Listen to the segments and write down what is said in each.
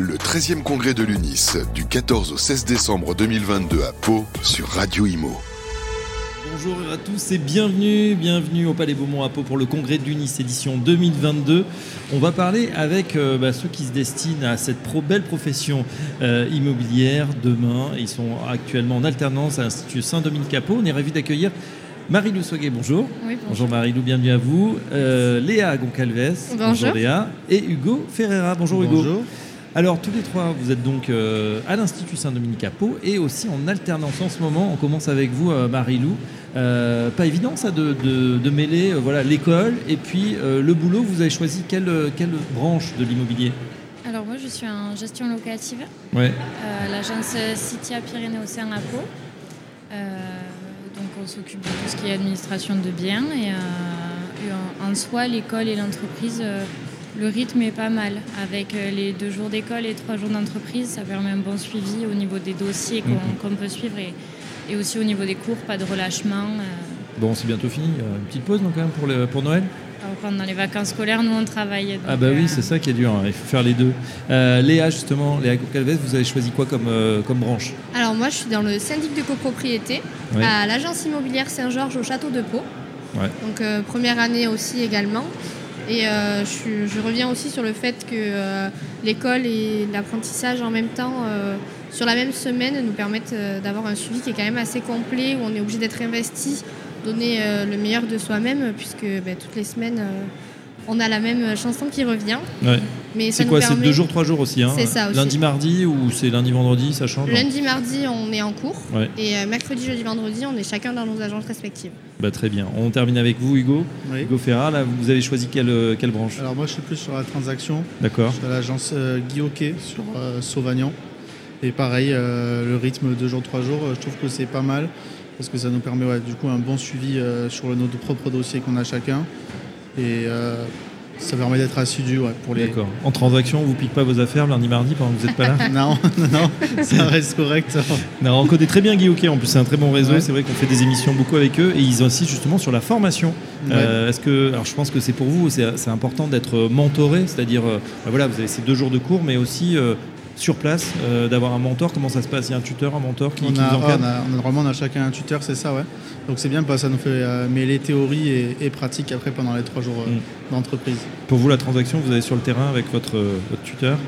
Le 13e congrès de l'UNIS, du 14 au 16 décembre 2022 à Pau, sur Radio Imo. Bonjour à tous et bienvenue, bienvenue au Palais Beaumont à Pau pour le congrès de l'UNIS édition 2022. On va parler avec euh, bah, ceux qui se destinent à cette pro- belle profession euh, immobilière demain. Ils sont actuellement en alternance à l'Institut Saint-Dominique à Pau. On est ravis d'accueillir Marie-Lou Soguet, bonjour. Oui, bonjour. Bonjour Marie-Lou, bienvenue à vous. Euh, Léa Goncalves, Bonjour. Léa. Et Hugo Ferreira, bonjour Hugo. Alors, tous les trois, vous êtes donc euh, à l'Institut Saint-Dominique à Pau et aussi en alternance en ce moment. On commence avec vous, euh, Marie-Lou. Euh, pas évident, ça, de, de- de mêler voilà, l'école et puis le boulot. Vous avez choisi quelle, quelle branche de l'immobilier? Alors moi je suis en gestion locative Ouais. l'agence Citia Pyrénées-Océan à Pau. Donc on s'occupe de tout ce qui est administration de biens et, et en, en soi l'école et l'entreprise, le rythme est pas mal. Avec euh, les deux jours d'école et trois jours d'entreprise, ça permet un bon suivi au niveau des dossiers qu'on Mhm. peut suivre et, et aussi au niveau des cours, pas de relâchement. euh. Bon, c'est bientôt fini. Euh, Une petite pause, donc, quand même, pour, le- pour Noël? Alors, pendant les vacances scolaires, nous on travaille. donc, Ah, bah oui, euh, c'est ça qui est dur. hein. Il faut faire les deux. Euh, Léa, justement, Léa Goncalves, vous avez choisi quoi comme, euh, comme branche? Alors moi je suis dans le syndic de copropriété Ouais. à l'agence immobilière Saint-Georges au château de Pau. Ouais. Donc euh, première année aussi également. Et euh, je, reviens aussi sur le fait que euh, l'école et l'apprentissage en même temps euh, sur la même semaine nous permettent d'avoir un suivi qui est quand même assez complet où on est obligé d'être investi, donner le meilleur de soi-même puisque ben, toutes les semaines on a la même chanson qui revient. Ouais. Mais C'est quoi C'est deux jours, trois jours aussi, hein C'est ça aussi. Lundi, mardi ou c'est lundi, vendredi Ça change non Lundi, mardi, on est en cours. Ouais. Et mercredi, jeudi, vendredi, on est chacun dans nos agences respectives. Bah, très bien. On termine avec vous, Hugo. Oui. Hugo Ferrat, là, vous avez choisi quelle, euh, quelle branche? Alors moi je suis plus sur la transaction. D'accord. Je suis à l'agence euh, Guy Hockey sur euh, Sauvagnan. Et pareil, euh, le rythme 2 jours, 3 jours, je trouve que c'est pas mal. Parce que ça nous permet ouais, du coup un bon suivi sur le, notre propre dossier qu'on a chacun. Et ça permet d'être assidu ouais, pour les. D'accord. En transaction, vous piquez pas vos affaires lundi, mardi pendant que vous n'êtes pas là Non, non, non, ça reste correct. Non, on connaît très bien Guy Hockey, en plus c'est un très bon réseau, Ouais. c'est vrai qu'on fait des émissions beaucoup avec eux et ils insistent justement sur la formation. Ouais. Euh, Est-ce que, alors je pense que c'est pour vous, c'est c'est important d'être mentoré, c'est-à-dire, euh, bah voilà, vous avez ces deux jours de cours, mais aussi euh, sur place, euh, d'avoir un mentor. Comment ça se passe? Il y a un tuteur, un mentor qui, On qui a, encadre? on, a, on a- normalement on a chacun un tuteur, c'est ça, ouais. Donc c'est bien parce que ça nous fait euh, mêler théorie et, et pratique après pendant les 3 jours euh, Mm. d'entreprise. Pour vous, la transaction, vous allez sur le terrain avec votre, votre tuteur?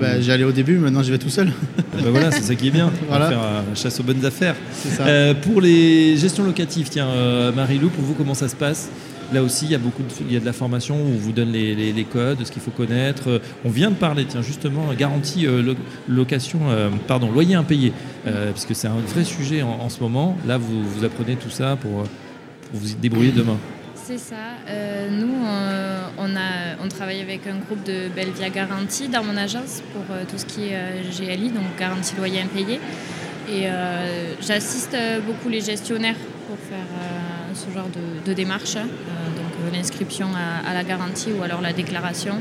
Bah, J'y allais au début, maintenant j'y vais tout seul. Bah voilà, c'est ça qui est bien. Voilà. faire la chasse aux bonnes affaires. Ça. Pour les gestions locatives, tiens, Marie-Lou, pour vous, comment ça se passe? Là aussi, il y a beaucoup de, il y a de la formation où on vous donne les, codes, ce qu'il faut connaître. Euh, On vient de parler, tiens, justement, garantie euh, lo- location, euh, pardon, loyer impayé, euh, parce que c'est un vrai sujet en, ce moment. Là, vous, apprenez tout ça pour, vous y débrouiller demain. C'est ça. Nous, on, on travaille avec un groupe de Belvia Garantie dans mon agence pour tout ce qui est GLI, donc garantie loyer impayé. Et j'assiste beaucoup les gestionnaires pour faire ce genre de, de démarche, hein. Euh, donc euh, l'inscription à, à la garantie ou alors la déclaration.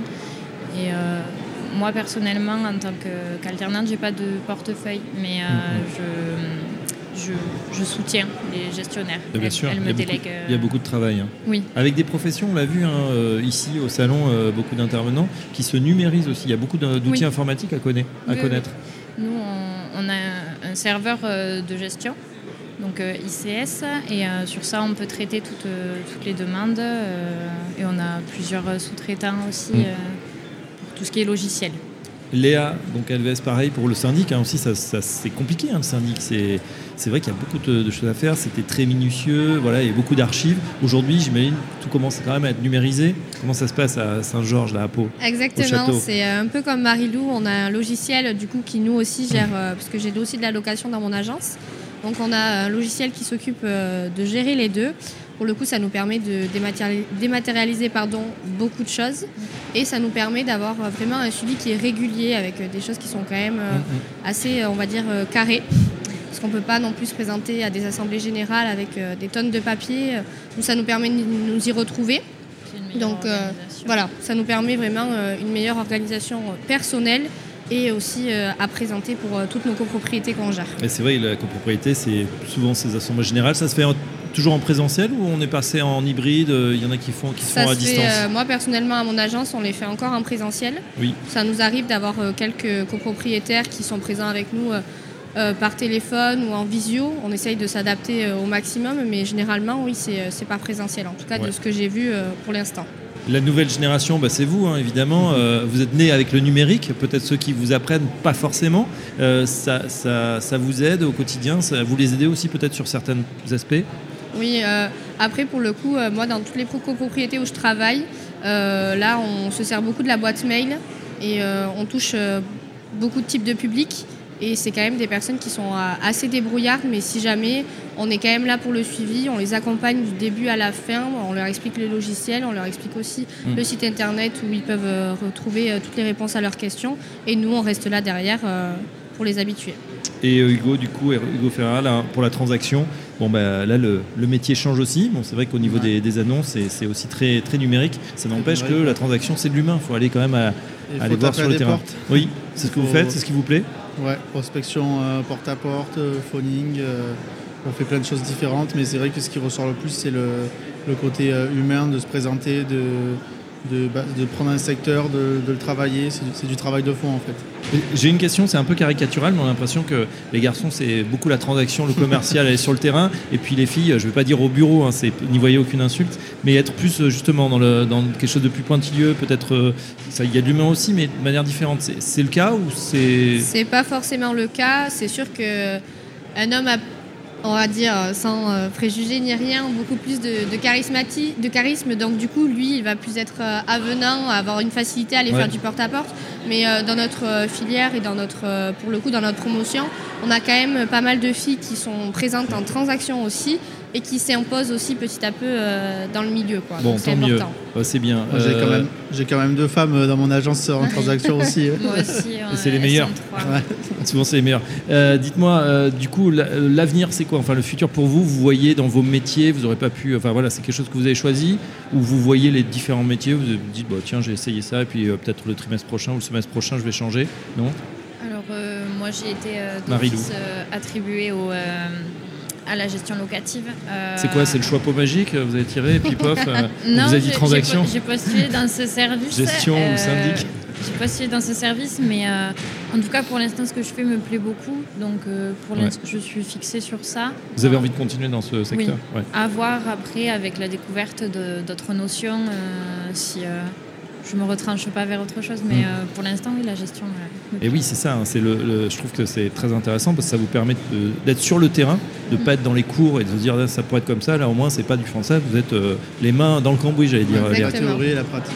Et euh, moi personnellement, en tant qu'alternante, j'ai pas de portefeuille, mais euh, je, je, je soutiens les gestionnaires. Bien Elles- sûr, elles il y, me a beaucoup, délèguent. il y a beaucoup de travail. hein. Oui. Avec des professions, on l'a vu hein, ici au salon, beaucoup d'intervenants qui se numérisent aussi. Il y a beaucoup d'outils Oui. informatiques à, connaître, à Oui, connaître. Nous, on, on a un- serveur de gestion, donc euh, ICS, et euh, sur ça, on peut traiter toutes, euh, toutes les demandes. euh, et on a plusieurs sous-traitants aussi Mm. euh, pour tout ce qui est logiciel. Léa, donc Alves, pareil pour le syndic hein, aussi, ça, ça- c'est compliqué hein, le syndic. C'est, c'est vrai qu'il y a beaucoup de, de choses à faire. C'était très minutieux, voilà, il y a beaucoup d'archives. Aujourd'hui, j'imagine, tout commence quand même à être numérisé. Comment ça se passe à Saint-Georges, là, à Pau Au Exactement, c'est un peu comme Marilou, on a un logiciel du coup qui nous aussi gère, euh, parce que j'ai aussi de la location dans mon agence. Donc on a un logiciel qui s'occupe euh, de gérer les deux. Pour le coup, ça nous permet de dématéri- dématérialiser pardon, beaucoup de choses et ça nous permet d'avoir euh, vraiment un suivi qui est régulier avec euh, des choses qui sont quand même euh, assez, euh, on va dire, carrées. Parce qu'on ne peut pas non plus se présenter à des assemblées générales avec des tonnes de papier. Donc ça nous permet de nous y retrouver. Donc, euh. Voilà, ça nous permet vraiment une meilleure organisation personnelle et aussi euh, à présenter pour euh, toutes nos copropriétés qu'on gère. Et c'est vrai, la copropriété, c'est souvent ces assemblées générales. Ça se fait en- toujours en présentiel ou on est passé en hybride Il y en a qui font qui Ça sont à se fait, distance. euh, moi personnellement à mon agence, on les fait encore en présentiel. Oui. Ça nous arrive d'avoir euh, quelques copropriétaires qui sont présents avec nous euh, euh, par téléphone ou en visio. On essaye de s'adapter euh, au maximum, mais généralement oui, c'est euh, par présentiel. En tout cas Ouais. de ce que j'ai vu euh, pour l'instant. La nouvelle génération, bah, c'est vous, hein, évidemment. Euh, vous êtes né avec le numérique. Peut-être ceux qui vous apprennent, pas forcément. Euh, ça, ça, ça vous aide au quotidien? Ça, vous les aidez aussi peut-être sur certains aspects? Oui, euh, après pour le coup, euh, moi dans toutes les copropriétés où je travaille, euh, là on se sert beaucoup de la boîte mail et euh, on touche euh, beaucoup de types de public. Et c'est quand même des personnes qui sont euh, assez débrouillardes, mais si jamais, on est quand même là pour le suivi, on les accompagne du début à la fin, on leur explique le logiciel, on leur explique aussi Mm. le site internet où ils peuvent euh, retrouver euh, toutes les réponses à leurs questions. Et nous, on reste là derrière pour les habituer. Et Hugo, du coup, Hugo Ferrara, là, pour la transaction, bon, bah, là, le, le métier change aussi. Bon, c'est vrai qu'au niveau Ouais. des, des annonces, c'est- c'est aussi très, très numérique. Ça n'empêche que la transaction, c'est de l'humain. Il faut aller quand même à, aller voir sur le terrain. portes. Oui, c'est ce que vous faites, c'est ce qui vous plaît Ouais, prospection euh, porte-à-porte, euh, phoning. euh, on fait plein de choses différentes, mais c'est vrai que ce qui ressort le plus, c'est le, le côté euh, humain de se présenter, de, de, bah, de prendre un secteur, de, de le travailler. C'est du, travail de fond en fait. J'ai une question, c'est un peu caricatural, mais on a l'impression que les garçons, c'est beaucoup la transaction, le commercial, aller sur le terrain, et puis les filles, je ne vais pas dire au bureau, hein, c'est n'y voyez aucune insulte, mais être plus justement dans, le, dans quelque chose de plus pointilleux, peut-être, euh, ça, il y a de l'humain aussi, mais de manière différente. C'est c'est le cas ou c'est... C'est pas forcément le cas. C'est sûr que un homme a, on va dire, sans euh, préjugés ni rien, beaucoup plus de, de, charismati- de charisme. Donc du coup, lui, il va plus être euh, avenant, avoir une facilité à aller Ouais. faire du porte-à-porte. Mais euh, dans notre euh, filière et dans notre, euh, pour le coup, dans notre promotion, on a quand même pas mal de filles qui sont présentes en transaction aussi et qui s'imposent aussi petit à peu euh, dans le milieu. Quoi. Bon, c'est tant mieux. important. Ouais, c'est bien. J'ai Euh, quand, même- j'ai quand même deux femmes euh, dans mon agence en transaction aussi. Moi aussi. on c'est les meilleurs. Ouais. Souvent, c'est les meilleurs. Euh, Dites-moi, euh, du coup, la- l'avenir, c'est quoi? Enfin, le futur pour vous, vous voyez dans vos métiers, vous n'aurez pas pu. Enfin, voilà, c'est quelque chose que vous avez choisi, ou vous voyez les différents métiers, vous vous dites, bah, tiens, j'ai essayé ça, et puis euh, peut-être le trimestre prochain ou le semestre prochain, je vais changer. Non? Alors, euh, moi, j'ai été euh, d'office, euh, attribuée au, euh, à la gestion locative. Euh, C'est quoi C'est le choix pot magique Vous avez tiré, et puis pof, euh, Non, vous avez dit transaction J'ai po- j'ai postulé dans ce service. euh, Gestion ou syndic J'ai postulé dans ce service, mais euh, en tout cas, pour l'instant, ce que je fais me plaît beaucoup. Donc, euh, pour Ouais. l'instant, je suis fixée sur ça. Vous avez envie de continuer dans ce secteur? Ouais. À voir après, avec la découverte d'autres notions, euh, si euh, je me retranche pas vers autre chose. Mais Mm. euh, pour l'instant, oui, la gestion. euh, Et oui, c'est ça. hein, c'est le, le- je trouve que c'est très intéressant parce que ça vous permet d'être sur le terrain, de pas être dans les cours et de se dire ah, ça pourrait être comme ça. Là, au moins, c'est pas du français. Vous êtes euh, les mains dans le cambouis, j'allais dire. La théorie et la pratique.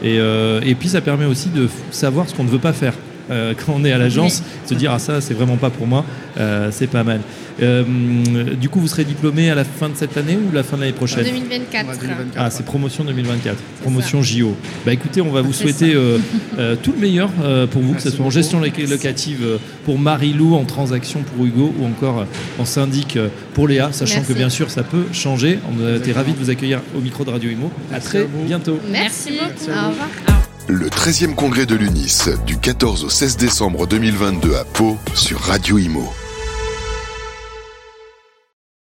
Et, euh, et puis ça permet aussi de savoir ce qu'on ne veut pas faire. Euh, quand on est à l'agence, se dire ah ça c'est vraiment pas pour moi, euh, c'est pas mal. Euh, du coup, vous serez diplômé à la fin de cette année ou la fin de l'année prochaine 2024. Ouais, 2024, Ah, c'est promotion 2024, promotion JO. Bah écoutez, on va vous souhaiter euh, euh, tout le meilleur euh, pour vous, que ce soit en gestion loca- locative euh, pour Marie-Lou, en transaction pour Hugo ou encore euh, en syndic euh, pour Léa, sachant Merci. que bien sûr ça peut changer. On a été ravis de vous accueillir au micro de Radio Imo. À Merci très à bientôt. Merci Merci, beaucoup. Au revoir. Le 13e congrès de l'UNIS du 14 au 16 décembre 2022 à Pau sur Radio Imo.